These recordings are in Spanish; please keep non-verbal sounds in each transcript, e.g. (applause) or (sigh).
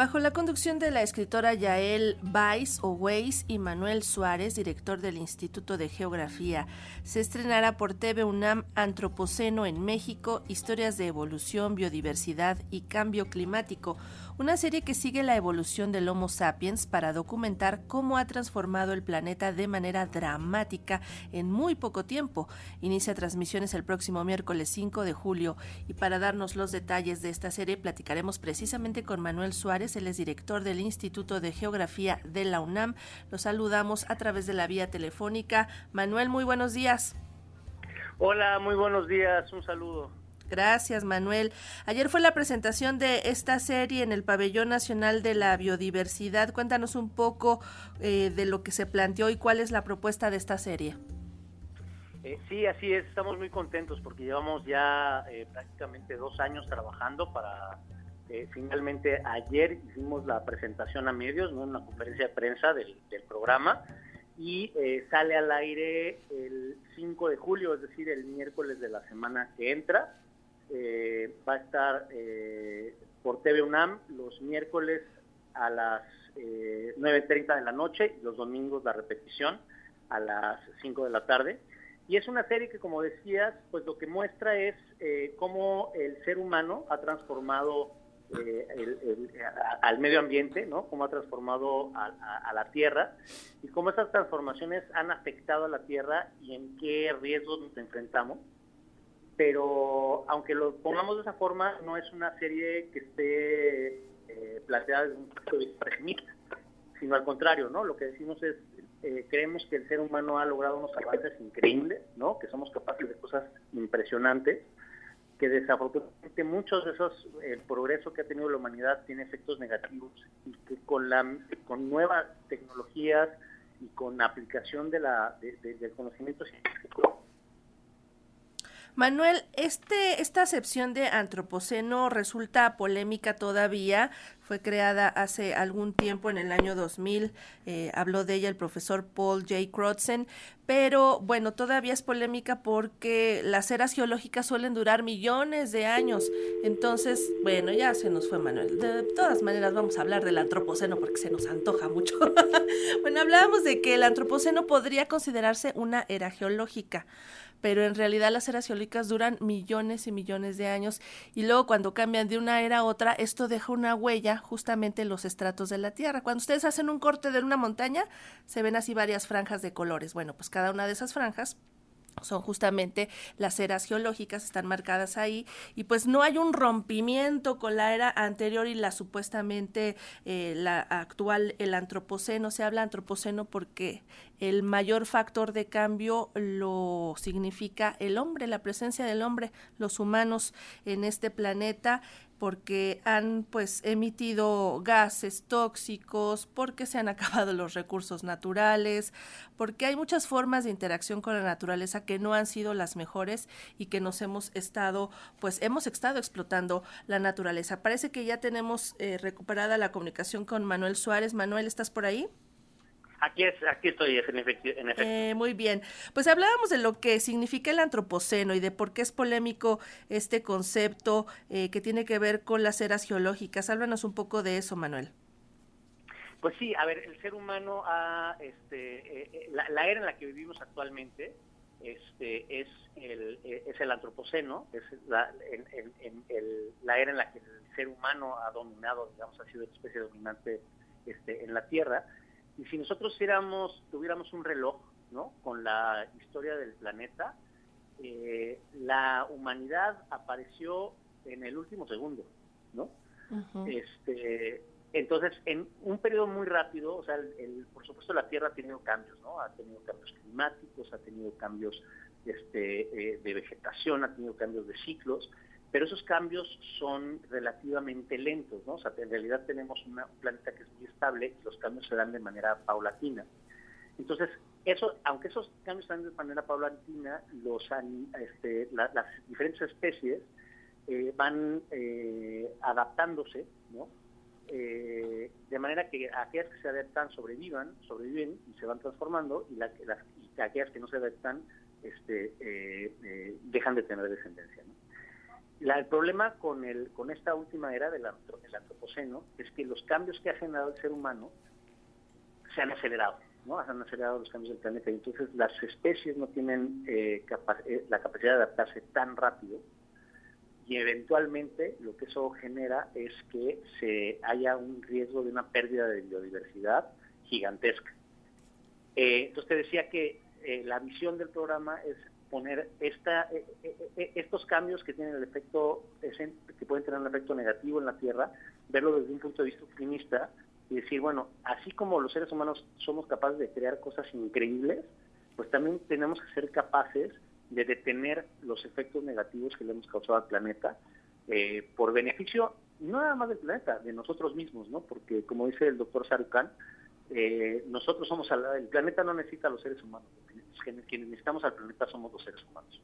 Bajo la conducción de la escritora Yael Weiss o Weiss y Manuel Suárez, director del Instituto de Geografía, se estrenará por TV UNAM Antropoceno en México, historias de evolución, biodiversidad y cambio climático, una serie que sigue la evolución del Homo sapiens para documentar cómo ha transformado el planeta de manera dramática en muy poco tiempo. Inicia transmisiones el próximo miércoles 5 de julio y para darnos los detalles de esta serie platicaremos precisamente con Manuel Suárez, él es director del Instituto de Geografía de la UNAM. Lo saludamos a través de la vía telefónica. Manuel, muy buenos días. Hola, muy buenos días, un saludo. Gracias, Manuel. Ayer fue la presentación de esta serie en el Pabellón Nacional de la Biodiversidad. Cuéntanos un poco eh, de lo que se planteó y cuál es la propuesta de esta serie. Eh, sí, así es. Estamos muy contentos porque llevamos ya eh, prácticamente dos años trabajando para finalmente ayer hicimos la presentación a medios, ¿no? una conferencia de prensa del, programa y sale al aire el 5 de julio, es decir, el miércoles de la semana que entra. Eh, va a estar eh, por TV UNAM los miércoles a las eh, 9.30 de la noche y los domingos la repetición a las 5 de la tarde. Y es una serie que, como decías, pues lo que muestra es eh, cómo el ser humano ha transformado al medio ambiente, ¿no? Cómo ha transformado a, la Tierra y cómo esas transformaciones han afectado a la Tierra y en qué riesgos nos enfrentamos pero aunque lo pongamos de esa forma, no es una serie que esté eh, planteada desde un punto de vista pesimista, sino al contrario, ¿no? Lo que decimos es, eh, creemos que el ser humano ha logrado unos avances increíbles, ¿no? Que somos capaces de cosas impresionantes, que desafortunadamente muchos de esos, el progreso que ha tenido la humanidad tiene efectos negativos y que con, la, con nuevas tecnologías y con aplicación de la, del conocimiento científico, Manuel, este, esta acepción de antropoceno resulta polémica todavía. Fue creada hace algún tiempo, en el año 2000. Eh, habló de ella el profesor Paul J. Crutzen. Pero bueno, todavía es polémica porque las eras geológicas suelen durar millones de años. Entonces, bueno, ya se nos fue Manuel. De todas maneras, vamos a hablar del antropoceno porque se nos antoja mucho. (laughs) bueno, hablábamos de que el antropoceno podría considerarse una era geológica pero en realidad las eras geológicas duran millones y millones de años y luego cuando cambian de una era a otra, esto deja una huella justamente en los estratos de la Tierra. Cuando ustedes hacen un corte de una montaña, se ven así varias franjas de colores. Bueno, pues cada una de esas franjas son justamente las eras geológicas, están marcadas ahí, y pues no hay un rompimiento con la era anterior y la supuestamente eh, la actual, el antropoceno, se habla antropoceno porque el mayor factor de cambio lo significa el hombre, la presencia del hombre, los humanos en este planeta, porque han pues emitido gases tóxicos, porque se han (laughs) acabado los recursos naturales, porque hay muchas formas de interacción con la naturaleza que no han sido las mejores y que nos hemos estado pues hemos estado explotando la naturaleza. Parece que ya tenemos eh, recuperada la comunicación con Manuel Suárez. Manuel, ¿estás por ahí? Aquí, es, aquí estoy, en efecto. Eh, muy bien. Pues hablábamos de lo que significa el antropoceno y de por qué es polémico este concepto eh, que tiene que ver con las eras geológicas. Háblanos un poco de eso, Manuel. Pues sí, a ver, el ser humano ha, este, eh, la, era en la que vivimos actualmente este, es, el, es el antropoceno, es la, la era en la que el ser humano ha dominado, digamos, ha sido la especie dominante este, en la Tierra y si nosotros tuviéramos un reloj, ¿no? Con la historia del planeta, eh, la humanidad apareció en el último segundo, ¿no? Este, entonces, en un periodo muy rápido, o sea, el, por supuesto la Tierra ha tenido cambios, ¿no? Ha tenido cambios climáticos, ha tenido cambios este, eh, de vegetación, ha tenido cambios de ciclos, pero esos cambios son relativamente lentos, ¿no? O sea, en realidad tenemos un planeta que es muy estable y los cambios se dan de manera paulatina. Entonces, eso, aunque esos cambios se dan de manera paulatina, los, este, las diferentes especies eh, van eh, adaptándose, ¿no? Eh, de manera que aquellas que se adaptan sobrevivan, sobreviven y se van transformando, y, las, aquellas que no se adaptan este, dejan de tener descendencia. ¿no? El problema con, el, con esta última era del, antropoceno es que los cambios que ha generado el ser humano se han acelerado, ¿no? Han acelerado los cambios del planeta y entonces las especies no tienen eh, eh, la capacidad de adaptarse tan rápido y eventualmente lo que eso genera es que se haya un riesgo de una pérdida de biodiversidad gigantesca. Eh, entonces te decía que la visión del programa es poner esta, eh, eh, eh, estos cambios que tienen el efecto, que pueden tener un efecto negativo en la Tierra, verlo desde un punto de vista optimista y decir, bueno, así como los seres humanos somos capaces de crear cosas increíbles, pues también tenemos que ser capaces de detener los efectos negativos que le hemos causado al planeta por beneficio no nada más del planeta, de nosotros mismos, ¿no? Porque como dice el doctor Sarukan, eh, nosotros somos, el planeta no necesita a los seres humanos, quienes necesitamos al planeta somos los seres humanos.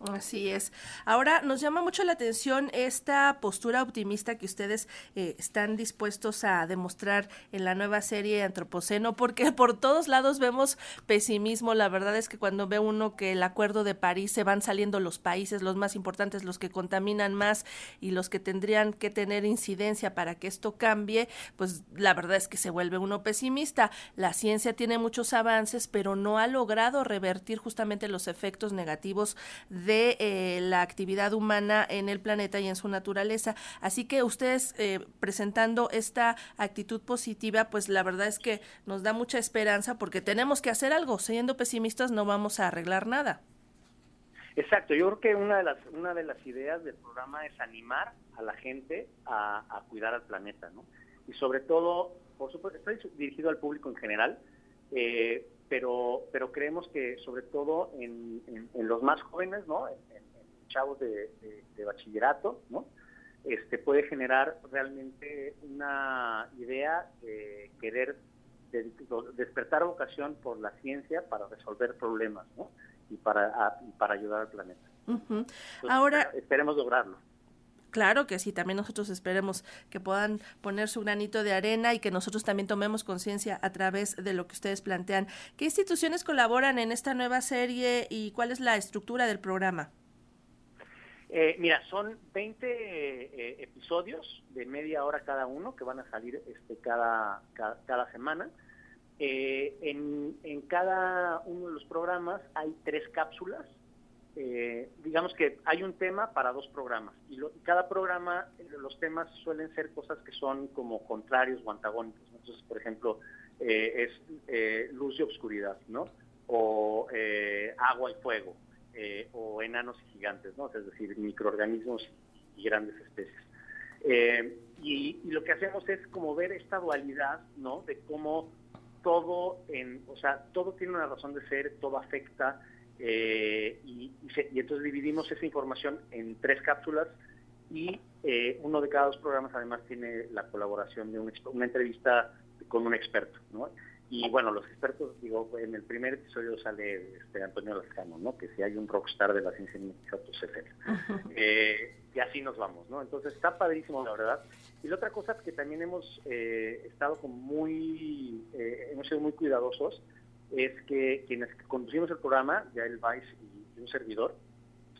Así es. Ahora nos llama mucho la atención esta postura optimista que ustedes eh, están dispuestos a demostrar en la nueva serie Antropoceno, porque (laughs) por todos lados vemos pesimismo. La verdad es que cuando ve uno que el Acuerdo de París se van saliendo los países, los más importantes, los que contaminan más y los que tendrían que tener incidencia para que esto cambie, pues la verdad es que se vuelve uno pesimista. La ciencia tiene muchos avances, pero no ha logrado revertir justamente los efectos negativos de eh, la actividad humana en el planeta y en su naturaleza. Así que ustedes eh, presentando esta actitud positiva, pues la verdad es que nos da mucha esperanza porque tenemos que hacer algo. Siendo pesimistas no vamos a arreglar nada. Exacto, yo creo que una de las una de las ideas del programa es animar a la gente a, cuidar al planeta, ¿no? Y sobre todo, por supuesto, estoy dirigido al público en general, eh, pero, pero creemos que sobre todo en, los más jóvenes, ¿no? En, chavos de, bachillerato, ¿no? Este, puede generar realmente una idea de querer despertar vocación por la ciencia para resolver problemas, ¿no? Y para, para ayudar al planeta. Ahora esperemos lograrlo. Claro que sí, también nosotros esperemos que puedan poner su granito de arena y que nosotros también tomemos conciencia a través de lo que ustedes plantean. ¿Qué instituciones colaboran en esta nueva serie y cuál es la estructura del programa? Eh, mira, son 20 eh, episodios de media hora cada uno que van a salir este, cada, cada, semana. Eh, en, en, cada uno de los programas hay tres cápsulas eh, digamos que hay un tema para dos programas y, cada programa, eh, los temas suelen ser cosas que son como contrarios o antagónicos. Entonces, por ejemplo, eh, es luz y obscuridad, ¿no? O agua y fuego, o enanos y gigantes, ¿no? Es decir, microorganismos y grandes especies. Y, y, lo que hacemos es como ver esta dualidad, ¿no? De cómo todo, en, o sea, todo tiene una razón de ser, todo afecta eh, y, entonces dividimos esa información en tres cápsulas y eh, uno de cada dos programas además tiene la colaboración de una entrevista con un experto, ¿no? Y bueno, los expertos, digo, en el primer episodio sale este Antonio Lascano, ¿no? Que si hay un rockstar de la ciencia médica, pues es eh, y así nos vamos, ¿no? Entonces está padrísimo, la verdad. Y la otra cosa es que también hemos estado como muy, hemos sido muy cuidadosos es que quienes conducimos el programa, ya el Vice y un servidor,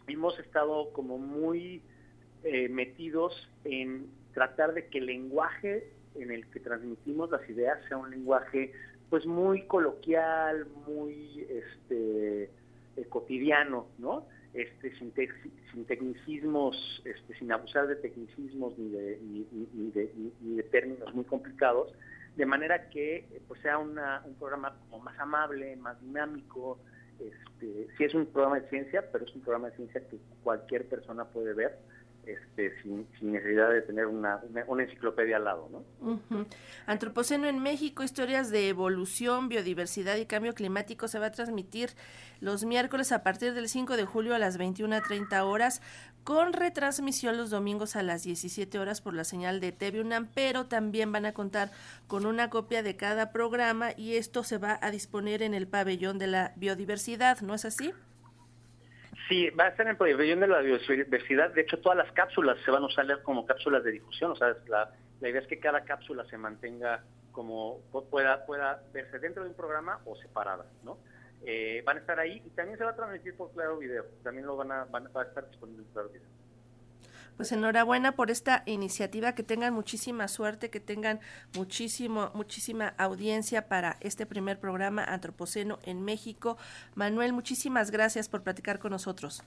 hemos estado como muy eh, metidos en tratar de que el lenguaje en el que transmitimos las ideas sea un lenguaje pues muy coloquial, muy este eh, cotidiano, ¿no? Este, sin, sin tecnicismos, este, sin abusar de tecnicismos ni de, ni de términos muy complicados, de manera que eh, pues sea un programa como más amable, más dinámico. Este, sí es un programa de ciencia, pero es un programa de ciencia que cualquier persona puede ver este, sin, necesidad de tener una, una, enciclopedia al lado. ¿no? Antropoceno en México, historias de evolución, biodiversidad y cambio climático se va a transmitir los miércoles a partir del 5 de julio a las 21.30 horas, con retransmisión los domingos a las 17 horas por la señal de TV UNAM, pero también van a contar con una copia de cada programa y esto se va a disponer en el pabellón de la biodiversidad, ¿no es así? Sí, va a estar en pabellón de la biodiversidad. De hecho, todas las cápsulas se van a usar como cápsulas de difusión. O sea, la, idea es que cada cápsula se mantenga como pueda, pueda verse dentro de un programa o separada, ¿no? Eh, van a estar ahí y también se va a transmitir por Claro Video. También lo van a, van a estar disponible en Claro Video. Pues enhorabuena por esta iniciativa, que tengan muchísima suerte, que tengan muchísimo, muchísima audiencia para este primer programa Antropoceno en México. Manuel, muchísimas gracias por platicar con nosotros.